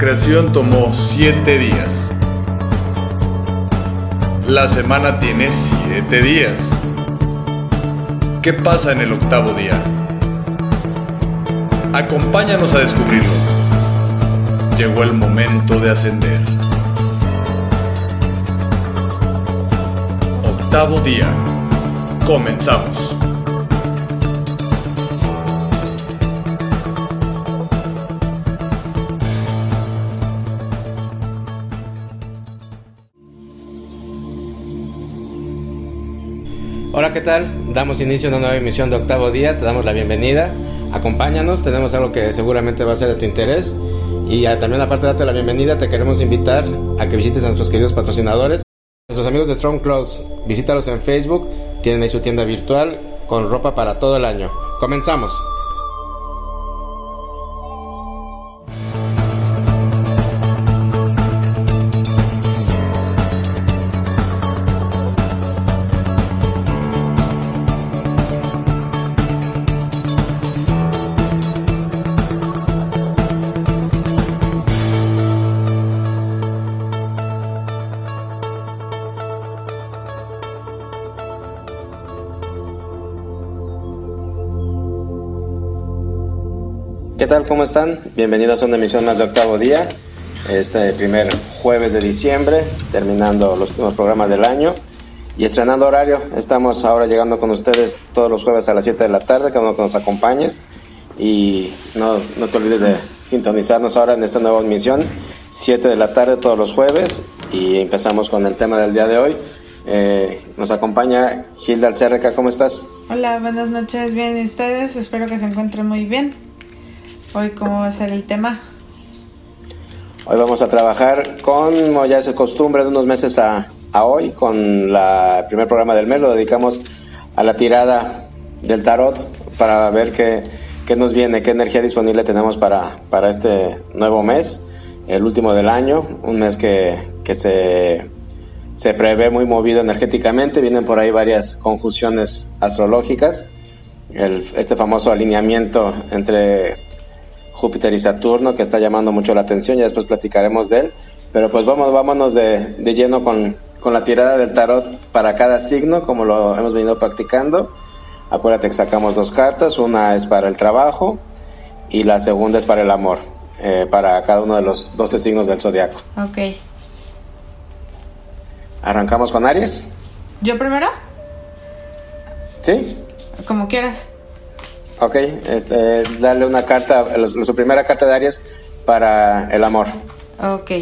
Creación tomó siete días. La semana tiene siete días. ¿Qué pasa en el octavo día? Acompáñanos a descubrirlo. Llegó el momento de ascender. Octavo día. Comenzamos. ¿Qué tal? Damos inicio a una nueva emisión de Octavo Día, te damos la bienvenida, acompáñanos, tenemos algo que seguramente va a ser de tu interés y también aparte de darte la bienvenida te queremos invitar a que visites a nuestros queridos patrocinadores, nuestros amigos de Strong Clothes, visítalos en Facebook, tienen ahí su tienda virtual con ropa para todo el año. Comenzamos. Tal? ¿Cómo están? Bienvenidos a una emisión más de octavo día. Este primer jueves de diciembre, terminando los últimos programas del año y estrenando horario. Estamos ahora llegando con ustedes todos los jueves a las 7 de la tarde, cada uno que nos acompañes. Y no, no te olvides de sintonizarnos ahora en esta nueva emisión, 7 de la tarde todos los jueves. Y empezamos con el tema del día de hoy. Eh, nos acompaña Gilda Alcerreca, ¿cómo estás? Hola, buenas noches, bien, ¿y ustedes? Espero que se encuentren muy bien. Hoy, ¿cómo va a ser el tema? Hoy vamos a trabajar con, como ya es costumbre, de unos meses a, hoy, con el primer programa del mes. Lo dedicamos a la tirada del tarot para ver qué, qué nos viene, qué energía disponible tenemos para, para este nuevo mes, el último del año, un mes que, que se, se prevé muy movido energéticamente. Vienen por ahí varias conjunciones astrológicas. El, este famoso alineamiento entre Júpiter y Saturno, que está llamando mucho la atención, ya después platicaremos de él. Pero pues vamos, vámonos de, de lleno con, con, la tirada del tarot para cada signo, como lo hemos venido practicando. Acuérdate que sacamos dos cartas, una es para el trabajo y la segunda es para el amor, eh, para cada uno de los 12 signos del zodiaco. Ok. ¿Arrancamos con Aries? ¿Yo primero? Sí. Como quieras. Ok, este, darle una carta, su primera carta de Aries para el amor. Ok.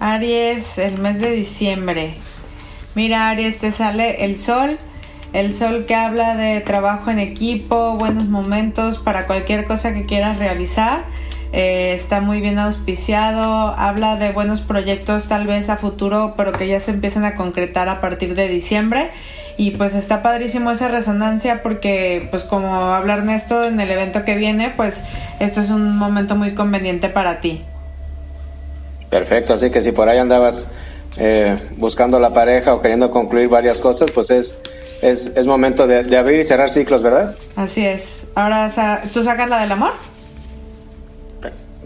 Aries, el mes de diciembre. Mira, Aries, te sale el sol. El sol que habla de trabajo en equipo, buenos momentos para cualquier cosa que quieras realizar. Eh, está muy bien auspiciado. Habla de buenos proyectos tal vez a futuro, pero que ya se empiezan a concretar a partir de diciembre y pues está padrísimo esa resonancia porque pues como hablar Ernesto en el evento que viene, pues esto es un momento muy conveniente para ti. Perfecto, así que si por ahí andabas eh, buscando la pareja o queriendo concluir varias cosas, pues es, es, momento de, de, abrir y cerrar ciclos, ¿verdad? Así es. Ahora, ¿tú sacas la del amor?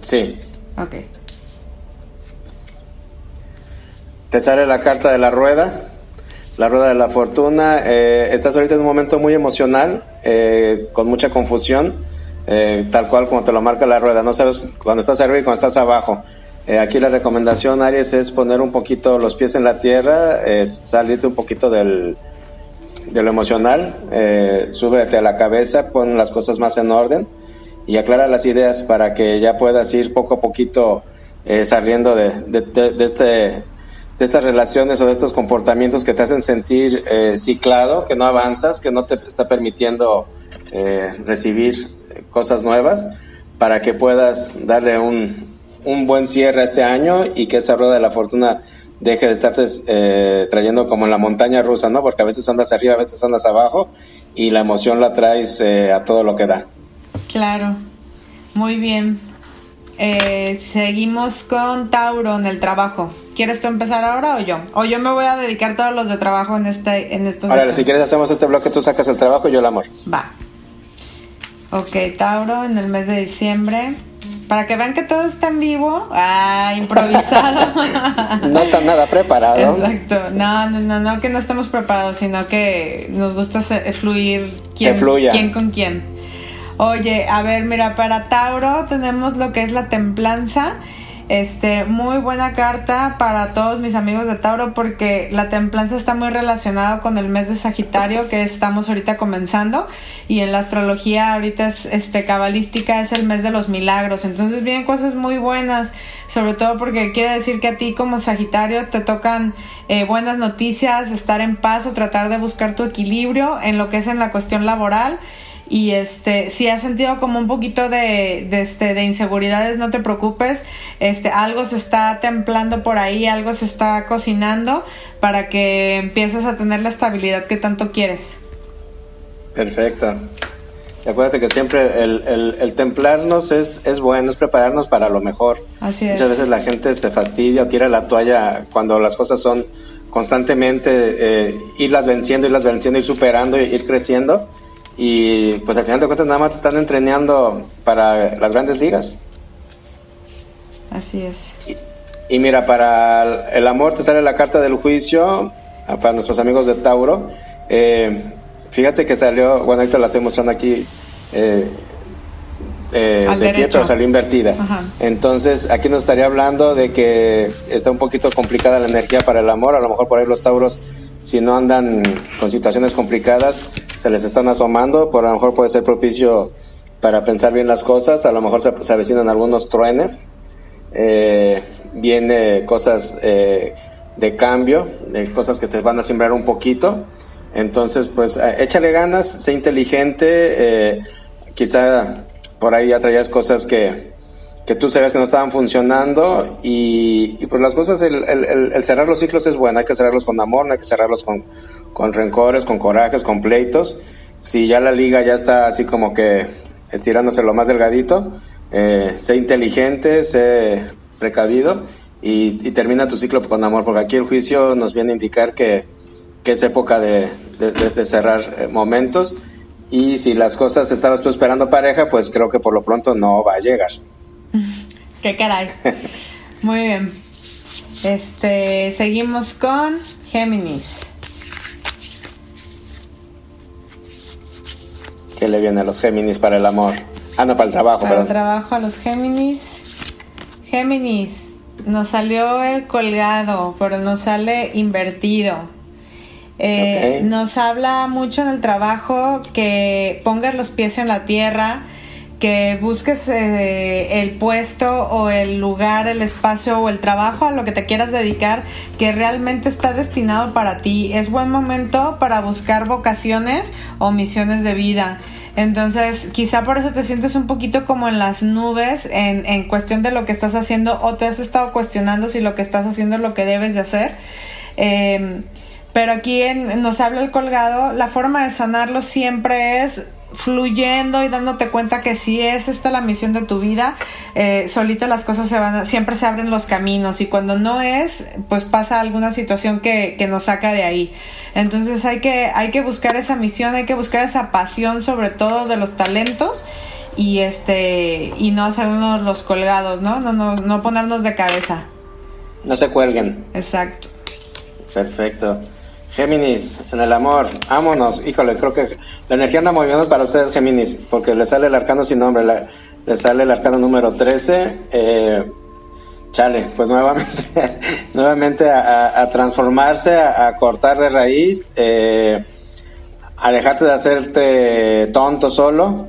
Sí. Ok. Te sale la carta de la rueda la rueda de la fortuna. Eh, estás ahorita en un momento muy emocional, eh, con mucha confusión, eh, tal cual como te lo marca la rueda. No sabes cuando estás arriba y cuando estás abajo. aquí la recomendación, Aries, es poner un poquito los pies en la tierra, salirte un poquito del, de lo emocional, súbete a la cabeza, pon las cosas más en orden y aclara las ideas para que ya puedas ir poco a poquito saliendo de, de este de estas relaciones o de estos comportamientos que te hacen sentir eh, ciclado, que no avanzas, que no te está permitiendo eh, recibir cosas nuevas, para que puedas darle un, un, buen cierre a este año y que esa rueda de la fortuna deje de estarte eh, trayendo como en la montaña rusa, ¿no? Porque a veces andas arriba, a veces andas abajo y la emoción la traes a todo lo que da. Claro, muy bien. seguimos con Tauro en el trabajo. ¿Quieres tú empezar ahora o yo? O yo me voy a dedicar todos los de trabajo en este en esta Ahora, si quieres hacemos este bloque, tú sacas el trabajo y yo el amor. Va. Ok, Tauro, en el mes de diciembre. para que vean que todo está en vivo, ah, improvisado. no está nada preparado. Exacto, no, no, no, no que no estemos preparados, sino que nos gusta fluir quién, quién con quién. Oye, a ver, mira, para Tauro tenemos lo que es la templanza este, muy buena carta para todos mis amigos de Tauro porque la templanza está muy relacionada con el mes de Sagitario que estamos ahorita comenzando y en la astrología ahorita es este cabalística es el mes de los milagros, entonces vienen cosas muy buenas, sobre todo porque quiere decir que a ti como Sagitario te tocan eh, buenas noticias, estar en paz o tratar de buscar tu equilibrio en lo que es en la cuestión laboral y este si has sentido como un poquito de, este de inseguridades no te preocupes este algo se está templando por ahí algo se está cocinando para que empieces a tener la estabilidad que tanto quieres perfecto y acuérdate que siempre el, el, templarnos es, es bueno, es prepararnos para lo mejor. Así es. Muchas veces la gente se fastidia o tira la toalla cuando las cosas son constantemente eh, irlas venciendo, irlas venciendo, ir superando, ir creciendo y pues al final de cuentas nada más te están entrenando para las grandes ligas. Así es. Y, mira, para el amor te sale la carta del juicio, ah, para nuestros amigos de Tauro. Eh, fíjate que salió, bueno, ahorita la estoy mostrando aquí. Eh, eh, de pie, pero salió invertida. Entonces, aquí nos estaría hablando de que está un poquito complicada la energía para el amor. A lo mejor por ahí los Tauros, si no andan con situaciones complicadas, se les están asomando, por a lo mejor puede ser propicio para pensar bien las cosas, a lo mejor se, avecinan algunos truenes, eh, viene cosas eh, de cambio, cosas que te van a sembrar un poquito, entonces pues eh, échale ganas, sé inteligente, eh, quizá por ahí ya traías cosas que, que tú sabes que no estaban funcionando y, pues las cosas, el, cerrar los ciclos es bueno, hay que cerrarlos con amor, no hay que cerrarlos con, con rencores, con corajes, con pleitos. Si ya la liga ya está así como que estirándose lo más delgadito, eh, sé inteligente, sé precavido y, termina tu ciclo con amor, porque aquí el juicio nos viene a indicar que, que es época de, de, cerrar eh, momentos y si las cosas estabas tú esperando pareja, pues creo que por lo pronto no va a llegar. Qué caray. Muy bien. Este, seguimos con Géminis. ¿Qué le viene a los Géminis para el amor? Ah, no, para el trabajo, Para el trabajo a los Géminis. Géminis, nos salió el colgado, pero nos sale invertido. Eh, nos habla mucho en el trabajo que pongas los pies en la tierra, que busques eh, el puesto o el lugar, el espacio o el trabajo a lo que te quieras dedicar que realmente está destinado para ti. Es buen momento para buscar vocaciones o misiones de vida. Entonces, quizá por eso te sientes un poquito como en las nubes en, en cuestión de lo que estás haciendo o te has estado cuestionando si lo que estás haciendo es lo que debes de hacer. Em, pero aquí nos habla el colgado, la forma de sanarlo siempre es fluyendo y dándote cuenta que si es esta la misión de tu vida, eh, solito las cosas se van, siempre se abren los caminos y cuando no es, pues pasa alguna situación que, que, nos saca de ahí. Entonces hay que, hay que buscar esa misión, hay que buscar esa pasión sobre todo de los talentos y este y no hacernos los colgados, ¿no? No, no, no ponernos de cabeza. No se cuelguen. Exacto. Perfecto. Géminis, en el amor, vámonos. Híjole, creo que la energía anda moviendo para ustedes, Géminis, porque le sale el arcano sin nombre, le, sale el arcano número 13. Eh, chale, pues nuevamente, nuevamente a, transformarse, a, cortar de raíz, eh, a dejarte de hacerte tonto solo.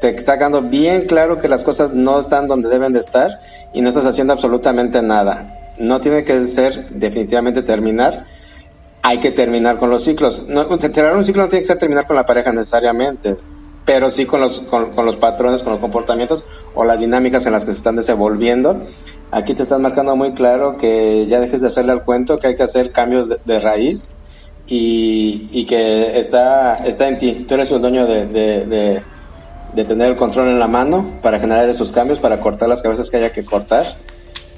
Te está quedando bien claro que las cosas no están donde deben de estar y no estás haciendo absolutamente nada. No tiene que ser definitivamente terminar hay que terminar con los ciclos. No, cerrar un ciclo no tiene que ser terminar con la pareja necesariamente, pero sí con los, con, los patrones, con los comportamientos o las dinámicas en las que se están desenvolviendo. Aquí te estás marcando muy claro que ya dejes de hacerle al cuento, que hay que hacer cambios de, raíz y, y, que está, está en ti. Tú eres el dueño de, de, de, tener el control en la mano para generar esos cambios, para cortar las cabezas que haya que cortar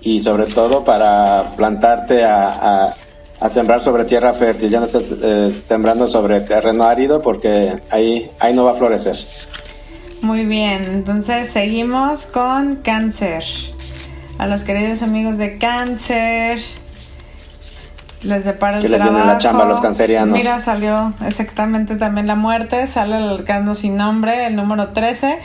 y sobre todo para plantarte a a sembrar sobre tierra fértil, ya no estás eh, sembrando sobre terreno árido porque ahí, ahí no va a florecer. Muy bien, entonces seguimos con cáncer. A los queridos amigos de cáncer. Les depara el Que les trabajo. viene la chamba a los cancerianos. Mira, salió exactamente también la muerte, sale el arcano sin nombre, el número 13,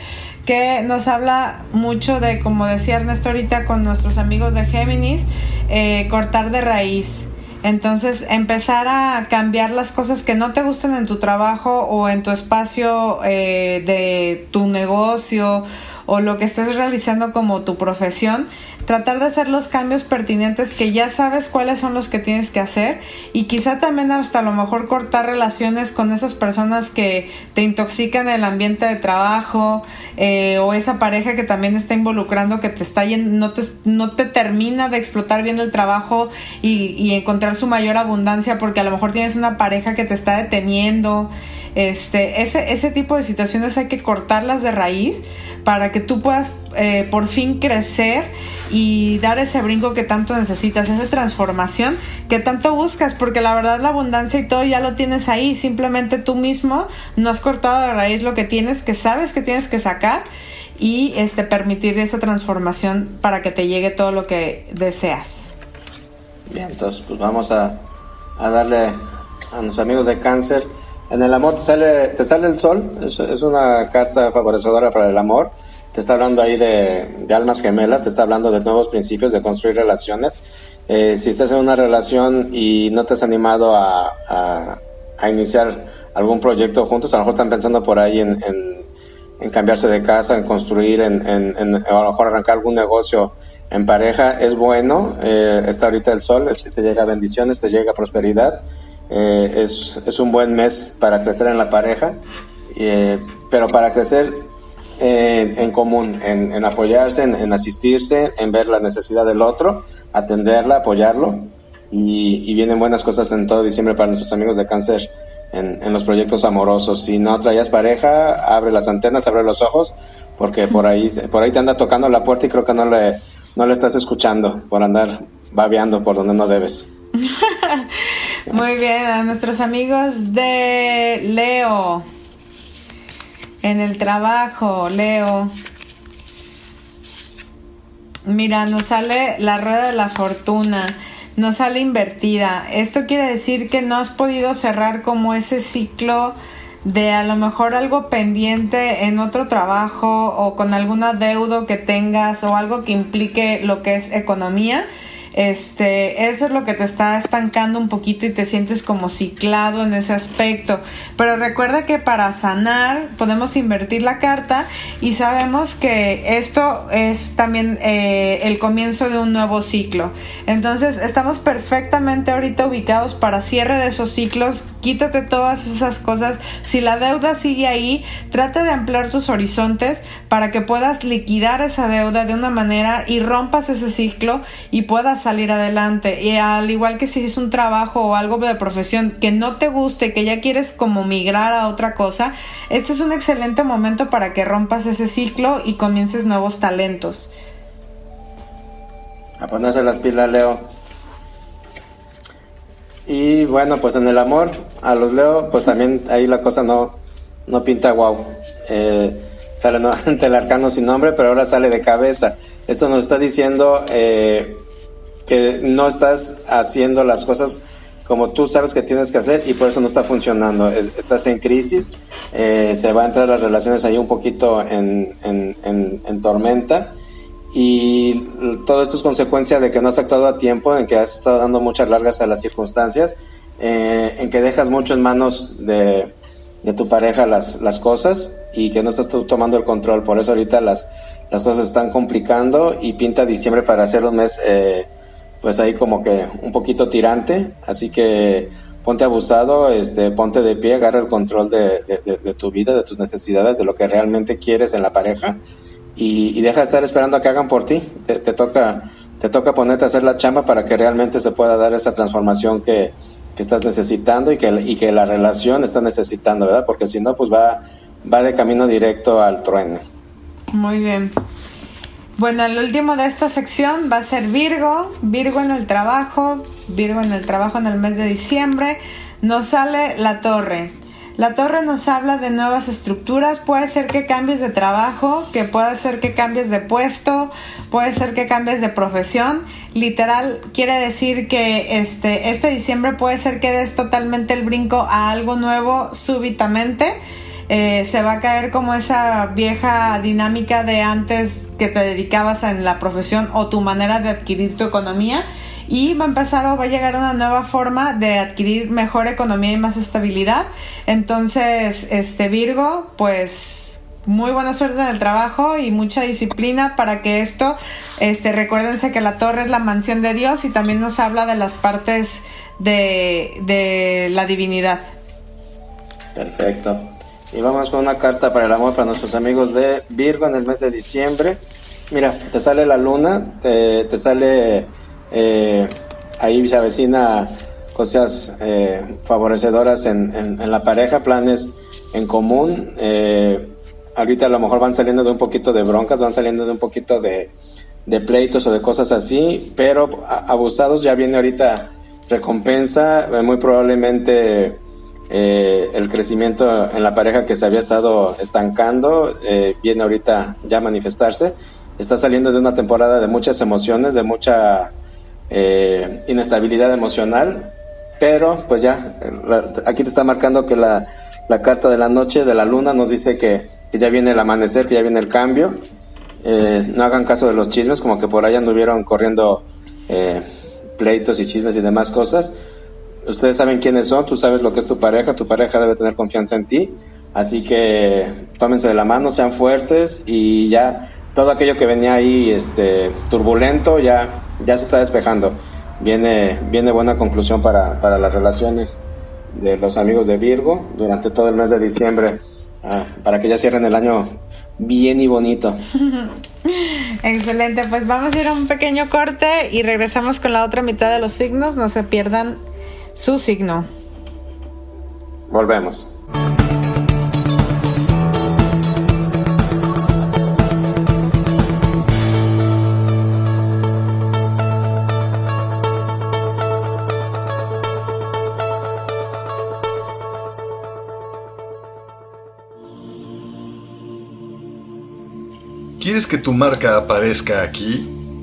que nos habla mucho de, como decía Ernesto ahorita con nuestros amigos de Géminis, eh, cortar de raíz. Entonces, empezar a cambiar las cosas que no te gustan en tu trabajo o en tu espacio eh, de tu negocio o lo que estés realizando como tu profesión, tratar de hacer los cambios pertinentes que ya sabes cuáles son los que tienes que hacer y quizá también hasta a lo mejor cortar relaciones con esas personas que te intoxican el ambiente de trabajo eh, o esa pareja que también está involucrando que te está no te, no te termina de explotar bien el trabajo y, y encontrar su mayor abundancia porque a lo mejor tienes una pareja que te está deteniendo. Este ese, ese tipo de situaciones hay que cortarlas de raíz para que tú puedas eh, por fin crecer y dar ese brinco que tanto necesitas, esa transformación que tanto buscas, porque la verdad la abundancia y todo ya lo tienes ahí, simplemente tú mismo no has cortado de raíz lo que tienes, que sabes que tienes que sacar y este permitir esa transformación para que te llegue todo lo que deseas. Bien, entonces pues vamos a, a darle a nuestros amigos de cáncer. En el amor te sale, te sale el sol, es, una carta favorecedora para el amor. Te está hablando ahí de, almas gemelas, te está hablando de nuevos principios, de construir relaciones. Eh, si estás en una relación y no te has animado a, a, iniciar algún proyecto juntos, a lo mejor están pensando por ahí en, en, cambiarse de casa, en construir, en, en, a lo mejor arrancar algún negocio en pareja, es bueno. Eh, está ahorita el sol, te llega bendiciones, te llega prosperidad. Eh, es, un buen mes para crecer en la pareja, eh, pero para crecer en, en común, en, apoyarse, en, asistirse, en ver la necesidad del otro, atenderla, apoyarlo. Y, vienen buenas cosas en todo diciembre para nuestros amigos de cáncer en, en, los proyectos amorosos. Si no traías pareja, abre las antenas, abre los ojos, porque por ahí, por ahí te anda tocando la puerta y creo que no le, no le estás escuchando por andar babeando por donde no debes. Muy bien, a nuestros amigos de Leo. En el trabajo, Leo. Mira, nos sale la rueda de la fortuna, nos sale invertida. Esto quiere decir que no has podido cerrar como ese ciclo de a lo mejor algo pendiente en otro trabajo o con alguna deuda que tengas o algo que implique lo que es economía. Este, eso es lo que te está estancando un poquito y te sientes como ciclado en ese aspecto. Pero recuerda que para sanar podemos invertir la carta y sabemos que esto es también eh, el comienzo de un nuevo ciclo. Entonces estamos perfectamente ahorita ubicados para cierre de esos ciclos. Quítate todas esas cosas. Si la deuda sigue ahí, trata de ampliar tus horizontes para que puedas liquidar esa deuda de una manera y rompas ese ciclo y puedas salir adelante. Y al igual que si es un trabajo o algo de profesión que no te guste, que ya quieres como migrar a otra cosa, este es un excelente momento para que rompas ese ciclo y comiences nuevos talentos. A ponerse las pilas, Leo. Y bueno, pues en el amor, a los Leo, pues también ahí la cosa no, no pinta guau. Eh, sale nuevamente el arcano sin nombre, pero ahora sale de cabeza. Esto nos está diciendo eh, que no estás haciendo las cosas como tú sabes que tienes que hacer y por eso no está funcionando. Estás en crisis, eh, se va a entrar las relaciones ahí un poquito en, en, en, en, tormenta y todo esto es consecuencia de que no has actuado a tiempo, en que has estado dando muchas largas a las circunstancias, eh, en que dejas mucho en manos de, de tu pareja las, las cosas y que no estás tú tomando el control. Por eso ahorita las, las cosas están complicando y pinta diciembre para hacer un mes... Eh, pues ahí como que un poquito tirante, así que ponte abusado, este, ponte de pie, agarra el control de, de, tu vida, de tus necesidades, de lo que realmente quieres en la pareja y, deja de estar esperando a que hagan por ti, te, toca te toca ponerte a hacer la chamba para que realmente se pueda dar esa transformación que, que estás necesitando y que, y que la relación está necesitando, ¿verdad? Porque si no, pues va, va de camino directo al truene. Muy bien. Bueno, el último de esta sección va a ser Virgo, Virgo en el trabajo, Virgo en el trabajo en el mes de diciembre. Nos sale la torre. La torre nos habla de nuevas estructuras, puede ser que cambies de trabajo, que puede ser que cambies de puesto, puede ser que cambies de profesión. Literal quiere decir que este, este diciembre puede ser que des totalmente el brinco a algo nuevo súbitamente. Eh, se va a caer como esa vieja dinámica de antes que te dedicabas en la profesión o tu manera de adquirir tu economía y va a empezar o va a llegar una nueva forma de adquirir mejor economía y más estabilidad. Entonces, este Virgo, pues muy buena suerte en el trabajo y mucha disciplina para que esto, este, recuérdense que la torre es la mansión de Dios y también nos habla de las partes de, de la divinidad. Perfecto. Y vamos con una carta para el amor para nuestros amigos de Virgo en el mes de diciembre. Mira, te sale la luna, te, te sale eh, ahí se avecina cosas eh, favorecedoras en, en, la pareja, planes en común. Eh, ahorita a lo mejor van saliendo de un poquito de broncas, van saliendo de un poquito de, de pleitos o de cosas así, pero abusados ya viene ahorita recompensa, eh, muy probablemente eh, el crecimiento en la pareja que se había estado estancando viene ahorita ya a manifestarse. Está saliendo de una temporada de muchas emociones, de mucha eh, inestabilidad emocional, pero pues ya, aquí te está marcando que la, la, carta de la noche de la luna nos dice que, ya viene el amanecer, que ya viene el cambio. Eh, no hagan caso de los chismes, como que por ahí anduvieron corriendo eh, pleitos y chismes y demás cosas. Ustedes saben quiénes son, tú sabes lo que es tu pareja, tu pareja debe tener confianza en ti. Así que tómense de la mano, sean fuertes y ya todo aquello que venía ahí este, turbulento ya, ya se está despejando. Viene, viene buena conclusión para, para las relaciones de los amigos de Virgo durante todo el mes de diciembre, ah, para que ya cierren el año bien y bonito. Excelente, pues vamos a ir a un pequeño corte y regresamos con la otra mitad de los signos, no se pierdan su signo. Volvemos. ¿Quieres que tu marca aparezca aquí?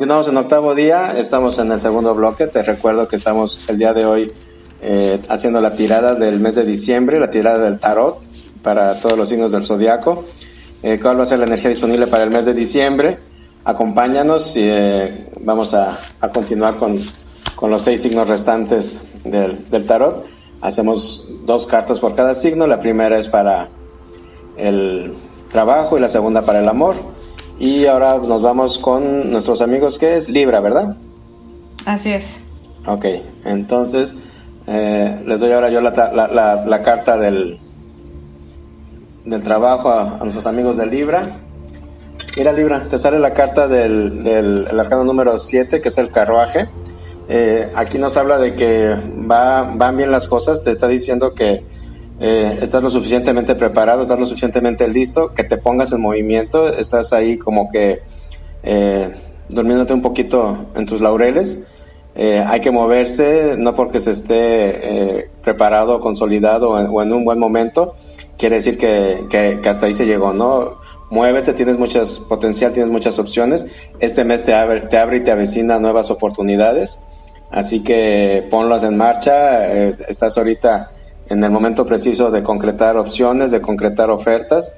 Continuamos en octavo día, estamos en el segundo bloque. Te recuerdo que estamos el día de hoy eh, haciendo la tirada del mes de diciembre, la tirada del tarot para todos los signos del zodiaco. Eh, ¿Cuál va a ser la energía disponible para el mes de diciembre? Acompáñanos y eh, vamos a, continuar con, los seis signos restantes del, del tarot. Hacemos dos cartas por cada signo. La primera es para el trabajo y la segunda para el amor. Y ahora nos vamos con nuestros amigos que es Libra, ¿verdad? Así es. Ok, entonces eh, les doy ahora yo la, carta del, del trabajo a, nuestros amigos de Libra. Mira Libra, te sale la carta del, del arcano número 7, que es el carruaje. Eh, aquí nos habla de que va, van bien las cosas, te está diciendo que eh, estás lo suficientemente preparado, estás lo suficientemente listo, que te pongas en movimiento, estás ahí como que eh, durmiéndote un poquito en tus laureles. Eh, hay que moverse, no porque se esté preparado, consolidado o en, un buen momento, quiere decir que, que, hasta ahí se llegó, ¿no? Muévete, tienes muchas potencial, tienes muchas opciones. Este mes te abre, te abre y te avecina nuevas oportunidades. Así que ponlas en marcha. estás ahorita en el momento preciso de concretar opciones, de concretar ofertas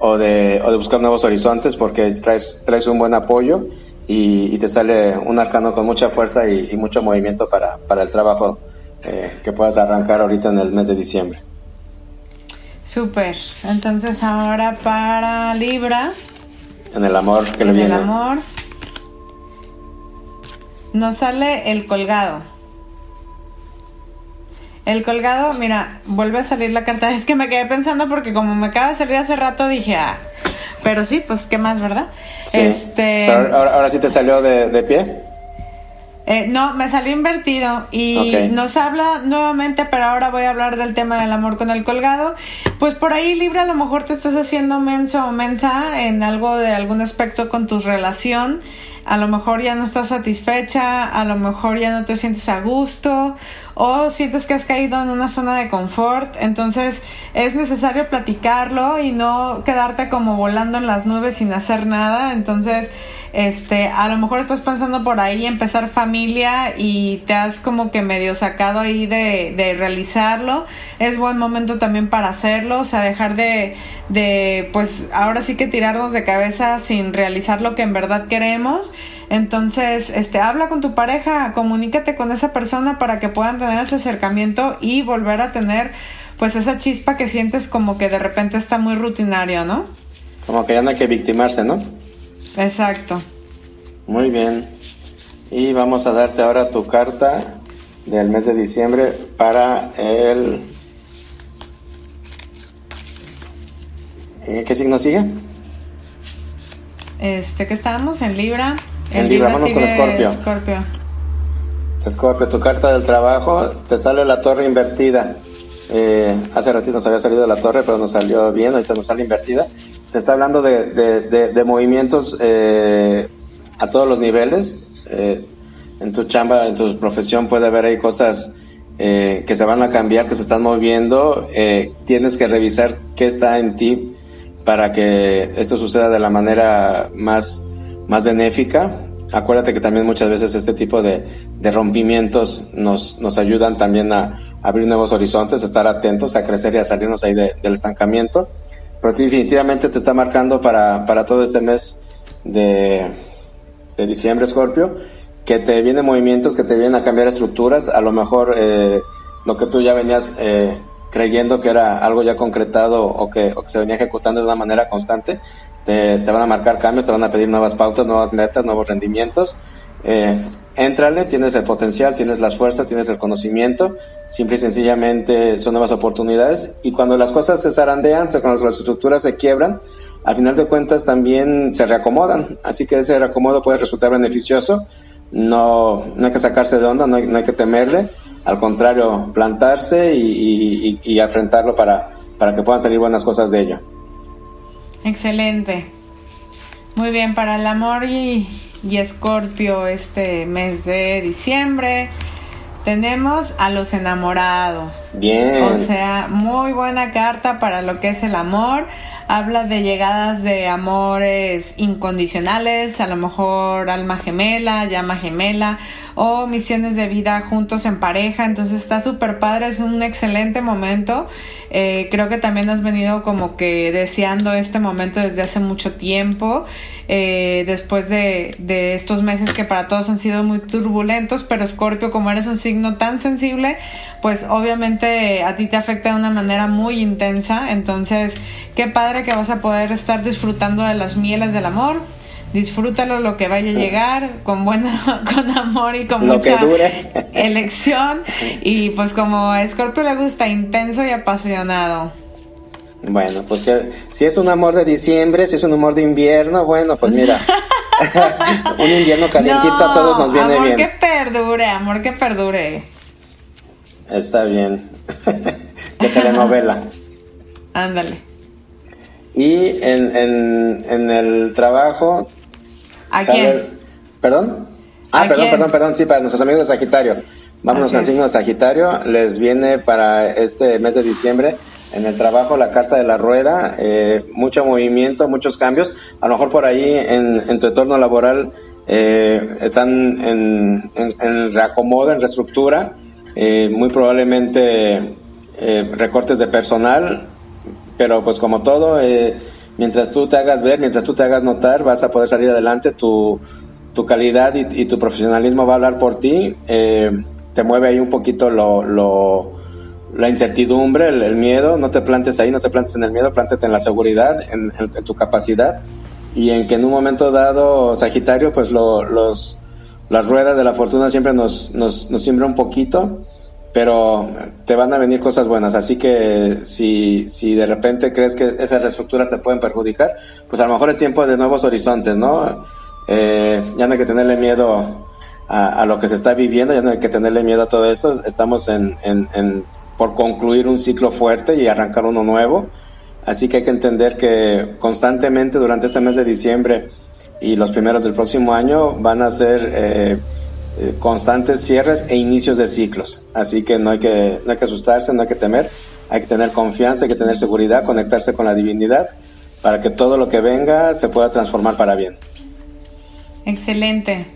o de, o de buscar nuevos horizontes porque traes, traes un buen apoyo y, te sale un arcano con mucha fuerza y, mucho movimiento para, para el trabajo eh, que puedas arrancar ahorita en el mes de diciembre. Súper. Entonces ahora para Libra. En el amor que le viene. En el amor. Nos sale el colgado. El colgado, mira, vuelve a salir la carta. Es que me quedé pensando porque como me acaba de salir hace rato dije, ah, pero sí, pues qué más, ¿verdad? Este. ahora, sí te salió de, pie. Eh, no, me salió invertido y nos habla nuevamente, pero ahora voy a hablar del tema del amor con el colgado. Pues por ahí, Libra, a lo mejor te estás haciendo menso o mensa en algo de algún aspecto con tu relación. A lo mejor ya no estás satisfecha, a lo mejor ya no te sientes a gusto o sientes que has caído en una zona de confort, entonces es necesario platicarlo y no quedarte como volando en las nubes sin hacer nada, entonces este, a lo mejor estás pensando por ahí empezar familia y te has como que medio sacado ahí de, de realizarlo. Es buen momento también para hacerlo, o sea, dejar de, de, pues ahora sí que tirarnos de cabeza sin realizar lo que en verdad queremos. Entonces, este, habla con tu pareja, comunícate con esa persona para que puedan tener ese acercamiento y volver a tener pues esa chispa que sientes como que de repente está muy rutinario, ¿no? Como que ya no hay que victimarse, ¿no? Exacto. Muy bien. Y vamos a darte ahora tu carta del mes de diciembre para el... ¿Qué signo sigue? Este que estábamos en Libra. En, Libra, vamos con Escorpio. Escorpio. Escorpio, tu carta del trabajo, te sale la torre invertida. Eh, hace ratito nos había salido la torre, pero nos salió bien, ahorita nos sale invertida te está hablando de, movimientos eh, a todos los niveles. Eh, en tu chamba, en tu profesión puede haber ahí cosas eh, que se van a cambiar, que se están moviendo. tienes que revisar qué está en ti para que esto suceda de la manera más, más benéfica. Acuérdate que también muchas veces este tipo de, rompimientos nos, nos ayudan también a abrir nuevos horizontes, a estar atentos, a crecer y a salirnos ahí del estancamiento. Pero sí, definitivamente te está marcando para, para todo este mes de, de diciembre, Scorpio, que te vienen movimientos, que te vienen a cambiar estructuras. A lo mejor eh, lo que tú ya venías eh, creyendo que era algo ya concretado o que, o que, se venía ejecutando de una manera constante, te, te, van a marcar cambios, te van a pedir nuevas pautas, nuevas metas, nuevos rendimientos. Eh, Éntrale, tienes el potencial, tienes las fuerzas, tienes el conocimiento, simple y sencillamente son nuevas oportunidades. Y cuando las cosas se zarandean, cuando las estructuras se quiebran, al final de cuentas también se reacomodan, así que ese reacomodo puede resultar beneficioso, no, no hay que sacarse de onda, no hay, no hay que temerle, al contrario, plantarse y, y, y, afrontarlo para, para que puedan salir buenas cosas de ello. Excelente. Muy bien, para el amor y, y Escorpio este mes de diciembre. Tenemos a los enamorados. Bien. O sea, muy buena carta para lo que es el amor. Habla de llegadas de amores incondicionales, a lo mejor alma gemela, llama gemela, o misiones de vida juntos en pareja. Entonces está súper padre, es un excelente momento. Eh, creo que también has venido como que deseando este momento desde hace mucho tiempo. Eh, después de, de, estos meses que para todos han sido muy turbulentos, pero Scorpio, como eres un signo tan sensible, pues obviamente a ti te afecta de una manera muy intensa. Entonces, qué padre que vas a poder estar disfrutando de las mieles del amor disfrútalo lo que vaya a llegar con buena con amor y con mucha elección. Y pues como a Scorpio le gusta intenso y apasionado. Bueno pues si es un amor de diciembre si es un amor de invierno bueno pues mira. Un invierno calientito a todos nos viene bien. amor que perdure amor que perdure. Está bien. De telenovela. Ándale. Y en, en, en el trabajo ¿A quién? ¿Perdón? Ah, perdón, perdón, perdón, sí, para nuestros amigos de Sagitario. Vámonos con signos de Sagitario. Les viene para este mes de diciembre en el trabajo la carta de la rueda, eh, mucho movimiento, muchos cambios. A lo mejor por ahí en, tu entorno laboral eh, están en, en, reacomodo, en reestructura, eh, muy probablemente recortes de personal, pero pues como todo mientras tú te hagas ver, mientras tú te hagas notar, vas a poder salir adelante, tu, tu calidad y, tu profesionalismo va a hablar por ti, eh, te mueve ahí un poquito lo, lo la incertidumbre, el, miedo, no te plantes ahí, no te plantes en el miedo, plántate en la seguridad, en, tu capacidad. Y en que en un momento dado, Sagitario, pues lo, los, las ruedas de la fortuna siempre nos, nos, nos siembra un poquito pero te van a venir cosas buenas. Así que si, si de repente crees que esas reestructuras te pueden perjudicar, pues a lo mejor es tiempo de nuevos horizontes, ¿no? Eh, ya no hay que tenerle miedo a, lo que se está viviendo, ya no hay que tenerle miedo a todo esto. Estamos en, en, por concluir un ciclo fuerte y arrancar uno nuevo. Así que hay que entender que constantemente durante este mes de diciembre y los primeros del próximo año van a ser eh, eh, constantes cierres e inicios de ciclos. Así que no hay que, no hay que asustarse, no hay que temer, hay que tener confianza, hay que tener seguridad, conectarse con la divinidad para que todo lo que venga se pueda transformar para bien. Excelente.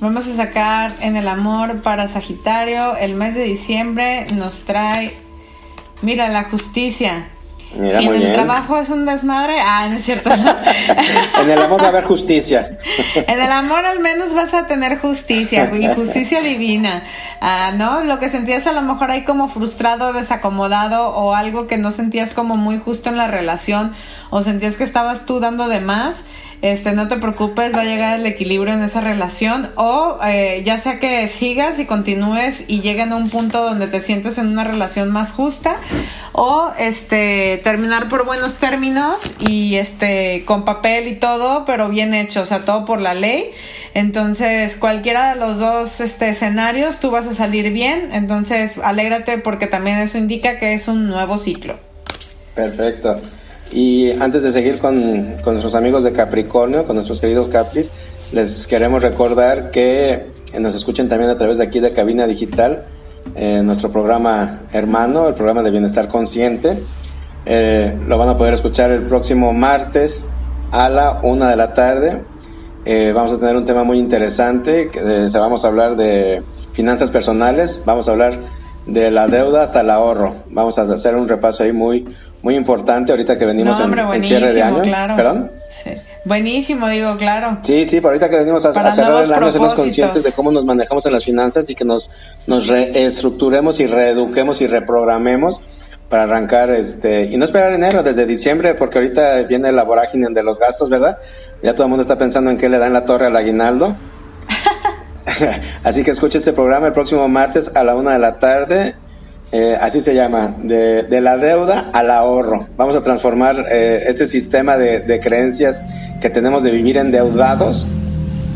Vamos a sacar en el amor para Sagitario. El mes de diciembre nos trae, mira, la justicia si en el trabajo es un desmadre, ah, no es cierto. en el amor va a haber justicia. en el amor al menos vas a tener justicia y justicia divina, ah, ¿no? Lo que sentías a lo mejor ahí como frustrado, desacomodado o algo que no sentías como muy justo en la relación o sentías que estabas tú dando de más este, no te preocupes, va a llegar el equilibrio en esa relación o eh, ya sea que sigas y continúes y lleguen a un punto donde te sientes en una relación más justa o este terminar por buenos términos y este con papel y todo, pero bien hecho, o sea, todo por la ley. Entonces, cualquiera de los dos este, escenarios, tú vas a salir bien. Entonces, alégrate porque también eso indica que es un nuevo ciclo. Perfecto. Y antes de seguir con, con, nuestros amigos de Capricornio, con nuestros queridos Capris, les queremos recordar que nos escuchen también a través de aquí de Cabina Digital, eh, nuestro programa hermano, el programa de Bienestar Consciente. Eh, lo van a poder escuchar el próximo martes a la una de la tarde. Eh, vamos a tener un tema muy interesante, que, vamos a hablar de finanzas personales, vamos a hablar de la deuda hasta el ahorro. Vamos a hacer un repaso ahí muy, muy importante ahorita que venimos en, cierre de año. ¿Perdón? Sí. Buenísimo, digo, claro. Sí, sí, por ahorita que venimos a, cerrar el año, somos conscientes de cómo nos manejamos en las finanzas y que nos, nos reestructuremos y reeduquemos y reprogramemos para arrancar este y no esperar enero desde diciembre porque ahorita viene la vorágine de los gastos, ¿verdad? Ya todo el mundo está pensando en qué le dan la torre al aguinaldo. Así que escuche este programa el próximo martes a la una de la tarde eh, así se llama, de, la deuda al ahorro. Vamos a transformar eh, este sistema de, creencias que tenemos de vivir endeudados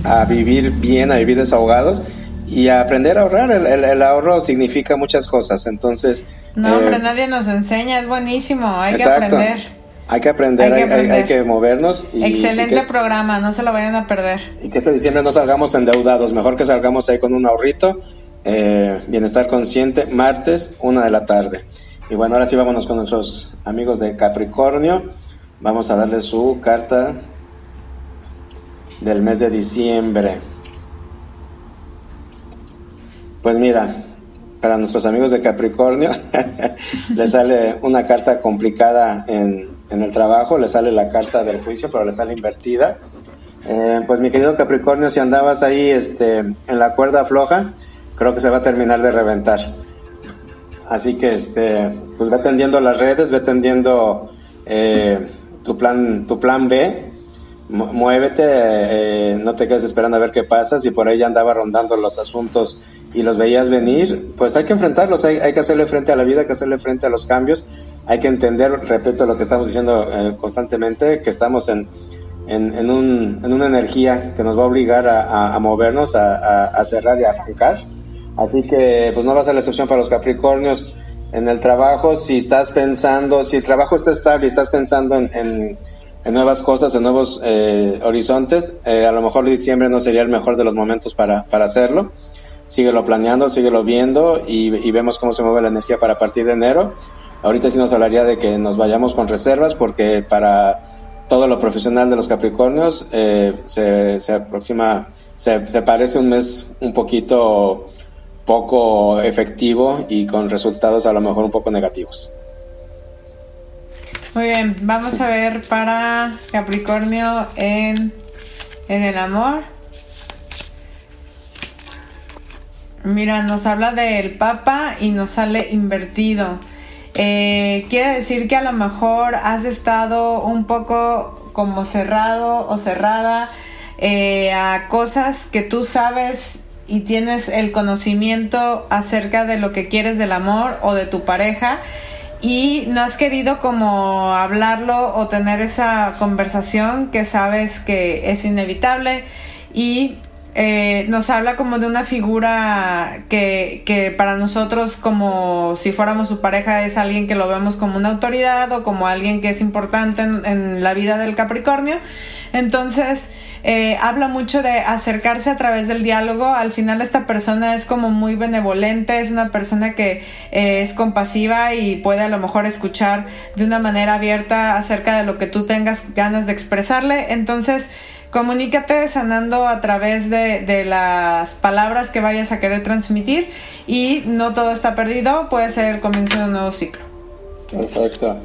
a vivir bien, a vivir desahogados y a aprender a ahorrar. El, ahorro significa muchas cosas, entonces... No, hombre, eh, nadie nos enseña, es buenísimo, hay que aprender. Hay que aprender, hay que, movernos. Excelente programa, no se lo vayan a perder. Y que este diciembre no salgamos endeudados, mejor que salgamos ahí con un ahorrito eh, Bienestar Consciente, martes, una de la tarde. Y bueno, ahora sí vámonos con nuestros amigos de Capricornio. Vamos a darle su carta del mes de diciembre. Pues mira, para nuestros amigos de Capricornio, le sale una carta complicada en, en, el trabajo, le sale la carta del juicio, pero le sale invertida. Eh, pues mi querido Capricornio, si andabas ahí este, en la cuerda floja, creo que se va a terminar de reventar. Así que este, pues ve tendiendo las redes, ve tendiendo eh, tu plan, tu plan B, muévete, eh, no te quedes esperando a ver qué pasa. Si por ahí ya andaba rondando los asuntos y los veías venir, pues hay que enfrentarlos, hay, que hacerle frente a la vida, hay que hacerle frente a los cambios, hay que entender, repito lo que estamos diciendo eh, constantemente, que estamos en, en, un, en, una energía que nos va a obligar a, movernos, a, a cerrar y a arrancar Así que pues no va a ser la excepción para los Capricornios en el trabajo. Si estás pensando, si el trabajo está estable y estás pensando en, nuevas cosas, en nuevos eh, horizontes, eh, a lo mejor diciembre no sería el mejor de los momentos para, hacerlo. Síguelo planeando, síguelo viendo y, vemos cómo se mueve la energía para partir de enero. Ahorita sí nos hablaría de que nos vayamos con reservas porque para todo lo profesional de los Capricornios eh, se, se, aproxima, se, se parece un mes un poquito poco efectivo y con resultados a lo mejor un poco negativos. Muy bien, vamos a ver para Capricornio en, en el amor. Mira, nos habla del Papa y nos sale invertido. Eh, quiere decir que a lo mejor has estado un poco como cerrado o cerrada eh, a cosas que tú sabes y tienes el conocimiento acerca de lo que quieres del amor o de tu pareja y no has querido como hablarlo o tener esa conversación que sabes que es inevitable y eh, nos habla como de una figura que, que, para nosotros como si fuéramos su pareja es alguien que lo vemos como una autoridad o como alguien que es importante en, la vida del Capricornio. Entonces, eh, habla mucho de acercarse a través del diálogo. Al final esta persona es como muy benevolente, es una persona que eh, es compasiva y puede a lo mejor escuchar de una manera abierta acerca de lo que tú tengas ganas de expresarle. Entonces, comunícate sanando a través de, de, las palabras que vayas a querer transmitir y no todo está perdido, puede ser el comienzo de un nuevo ciclo. Perfecto.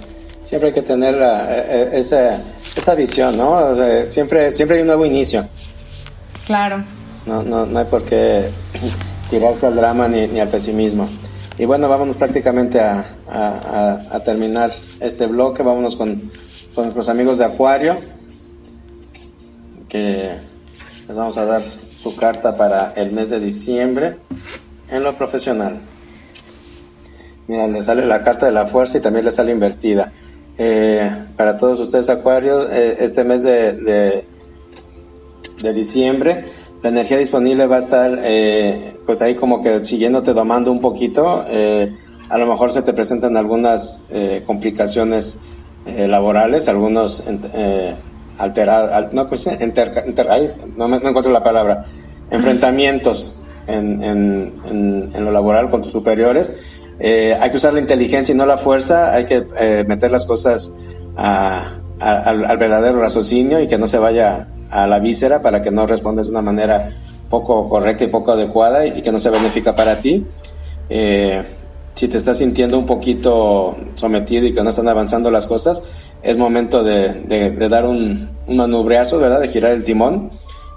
Siempre hay que tener uh, esa, esa, visión, ¿no? O sea, siempre, siempre hay un nuevo inicio. Claro. No, no, no hay por qué tirarse al drama ni, ni al pesimismo. Y bueno, vámonos prácticamente a, a, a, terminar este bloque. Vámonos con, con nuestros amigos de Acuario, que les vamos a dar su carta para el mes de diciembre en lo profesional. Mira, le sale la carta de la fuerza y también le sale invertida. Eh, para todos ustedes, Acuario, eh, este mes de, de, diciembre, la energía disponible va a estar, eh, pues ahí como que siguiéndote domando un poquito. Eh, a lo mejor se te presentan algunas complicaciones laborales, algunos alterados, no, no, encuentro la palabra, enfrentamientos en, en, en, lo laboral con tus superiores. Eh, hay que usar la inteligencia y no la fuerza, hay que eh, meter las cosas al, verdadero raciocinio y que no se vaya a la víscera para que no respondas de una manera poco correcta y poco adecuada y que no se benefica para ti. Eh, si te estás sintiendo un poquito sometido y que no están avanzando las cosas, es momento de, dar un, un manubreazo, ¿verdad? De girar el timón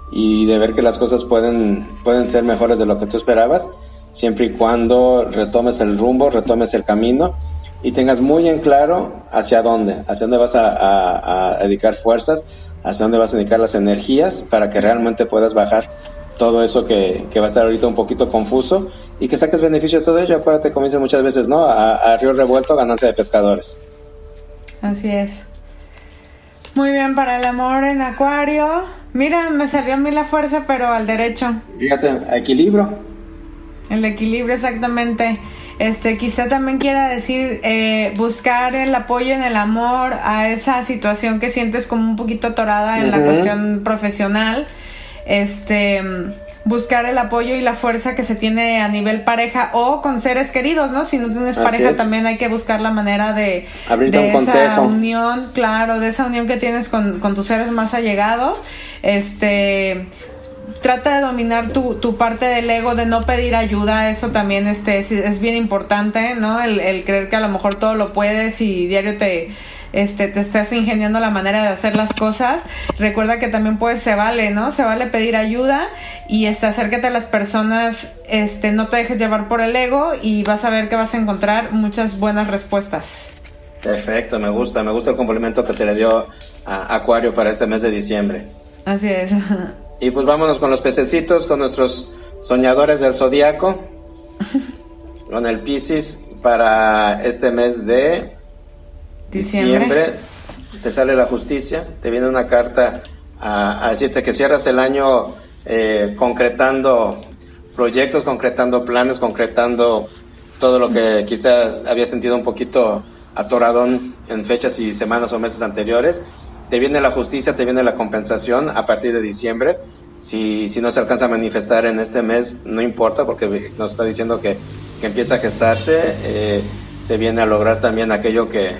y de ver que las cosas pueden, pueden ser mejores de lo que tú esperabas siempre y cuando retomes el rumbo, retomes el camino y tengas muy en claro hacia dónde, hacia dónde vas a, dedicar fuerzas, hacia dónde vas a dedicar las energías para que realmente puedas bajar todo eso que, que va a estar ahorita un poquito confuso y que saques beneficio de todo ello. Acuérdate, como dicen muchas veces, ¿no? A, a río revuelto, ganancia de pescadores. Así es. Muy bien para el amor en acuario. Mira, me salió a mí la fuerza, pero al derecho. Fíjate, equilibrio. El equilibrio, exactamente. Este, quizá también quiera decir eh, buscar el apoyo en el amor a esa situación que sientes como un poquito atorada en uh -huh. la cuestión profesional. Este, buscar el apoyo y la fuerza que se tiene a nivel pareja o con seres queridos, ¿no? Si no tienes Así pareja, es. también hay que buscar la manera de, Abrirte de un esa consejo. unión, claro, de esa unión que tienes con, con tus seres más allegados. Este, trata de dominar tu, tu, parte del ego, de no pedir ayuda, eso también este, es, es bien importante, ¿no? El, el, creer que a lo mejor todo lo puedes y diario te, este, te estás ingeniando la manera de hacer las cosas. Recuerda que también pues se vale, ¿no? Se vale pedir ayuda y este, acércate a las personas, este, no te dejes llevar por el ego y vas a ver que vas a encontrar muchas buenas respuestas. Perfecto, me gusta, me gusta el complemento que se le dio a Acuario para este mes de diciembre. Así es. Y pues vámonos con los pececitos, con nuestros soñadores del zodiaco, con el Pisces para este mes de diciembre. Te sale la justicia, te viene una carta a, a decirte que cierras el año eh, concretando proyectos, concretando planes, concretando todo lo que quizá había sentido un poquito atoradón en fechas y semanas o meses anteriores te viene la justicia, te viene la compensación a partir de diciembre. Si, si no se alcanza a manifestar en este mes, no importa, porque nos está diciendo que, que empieza a gestarse. Eh, se viene a lograr también aquello que,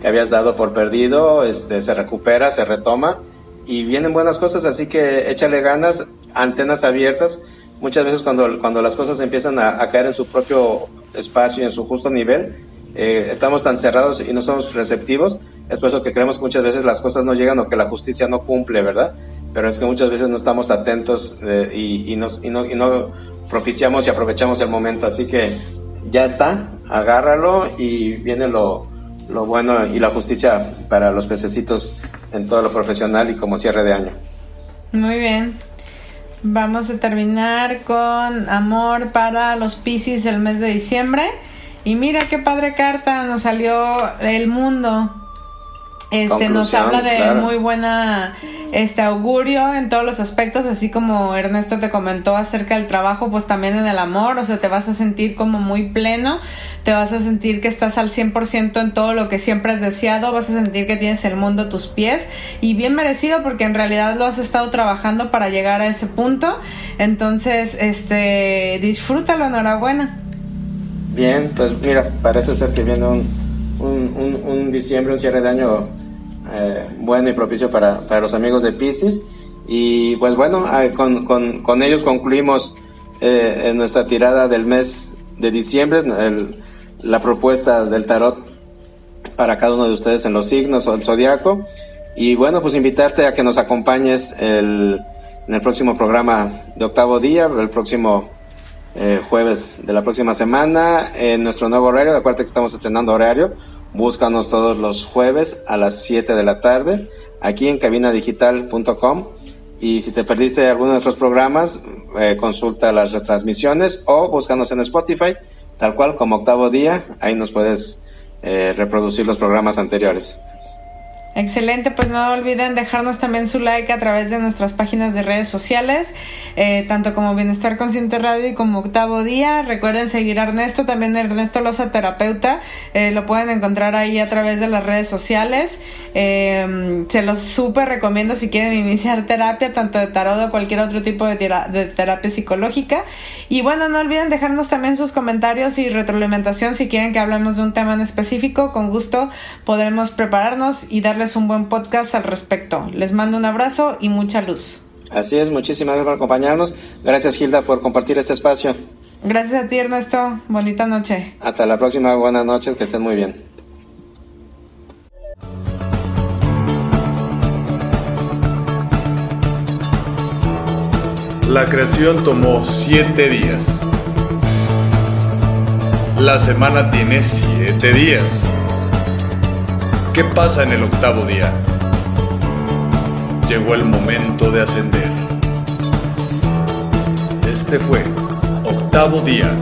que habías dado por perdido, este, se recupera, se retoma y vienen buenas cosas, así que échale ganas, antenas abiertas. Muchas veces cuando, cuando las cosas empiezan a, caer en su propio espacio y en su justo nivel, eh, estamos tan cerrados y no somos receptivos, es por eso que creemos que muchas veces las cosas no llegan o que la justicia no cumple, ¿verdad? Pero es que muchas veces no estamos atentos eh, y, y, y, no, y no propiciamos y aprovechamos el momento. Así que ya está, agárralo y viene lo, lo bueno y la justicia para los pececitos en todo lo profesional y como cierre de año. Muy bien. Vamos a terminar con amor para los Pisces el mes de diciembre. Y mira qué padre carta nos salió el mundo. Este nos habla de muy buena este augurio en todos los aspectos, así como Ernesto te comentó acerca del trabajo, pues también en el amor, o sea, te vas a sentir como muy pleno, te vas a sentir que estás al 100% en todo lo que siempre has deseado, vas a sentir que tienes el mundo a tus pies y bien merecido porque en realidad lo has estado trabajando para llegar a ese punto. Entonces, este, disfrútalo, enhorabuena. Bien, pues mira, parece ser que viene un, un, un, diciembre, un cierre de año eh, bueno y propicio para, para, los amigos de Pisces. Y pues bueno, ah, con, con, con ellos concluimos eh, en nuestra tirada del mes de diciembre, la propuesta del tarot para cada uno de ustedes en los signos o el zodiaco. Y bueno, pues invitarte a que nos acompañes el, en el próximo programa de octavo día, el próximo eh, jueves de la próxima semana en nuestro nuevo horario. Acuérdate que estamos estrenando horario. Búscanos todos los jueves a las 7 de la tarde aquí en cabinadigital.com. Y si te perdiste alguno de nuestros programas, eh, consulta las retransmisiones o búscanos en Spotify, tal cual como octavo día. Ahí nos puedes eh, reproducir los programas anteriores. Excelente, pues no olviden dejarnos también su like a través de nuestras páginas de redes sociales, eh, tanto como Bienestar Consciente Radio y como Octavo Día. Recuerden seguir a Ernesto, también Ernesto Loza Terapeuta, eh, lo pueden encontrar ahí a través de las redes sociales. Eh, se los súper recomiendo si quieren iniciar terapia, tanto de tarot o cualquier otro tipo de, de terapia psicológica. Y bueno, no olviden dejarnos también sus comentarios y retroalimentación si quieren que hablemos de un tema en específico. Con gusto podremos prepararnos y darles un buen podcast al respecto. Les mando un abrazo y mucha luz. Así es, muchísimas gracias por acompañarnos. Gracias Hilda por compartir este espacio. Gracias a ti Ernesto, bonita noche. Hasta la próxima, buenas noches, que estén muy bien. La creación tomó siete días. La semana tiene siete días. ¿Qué pasa en el octavo día? Llegó el momento de ascender. Este fue Octavo Día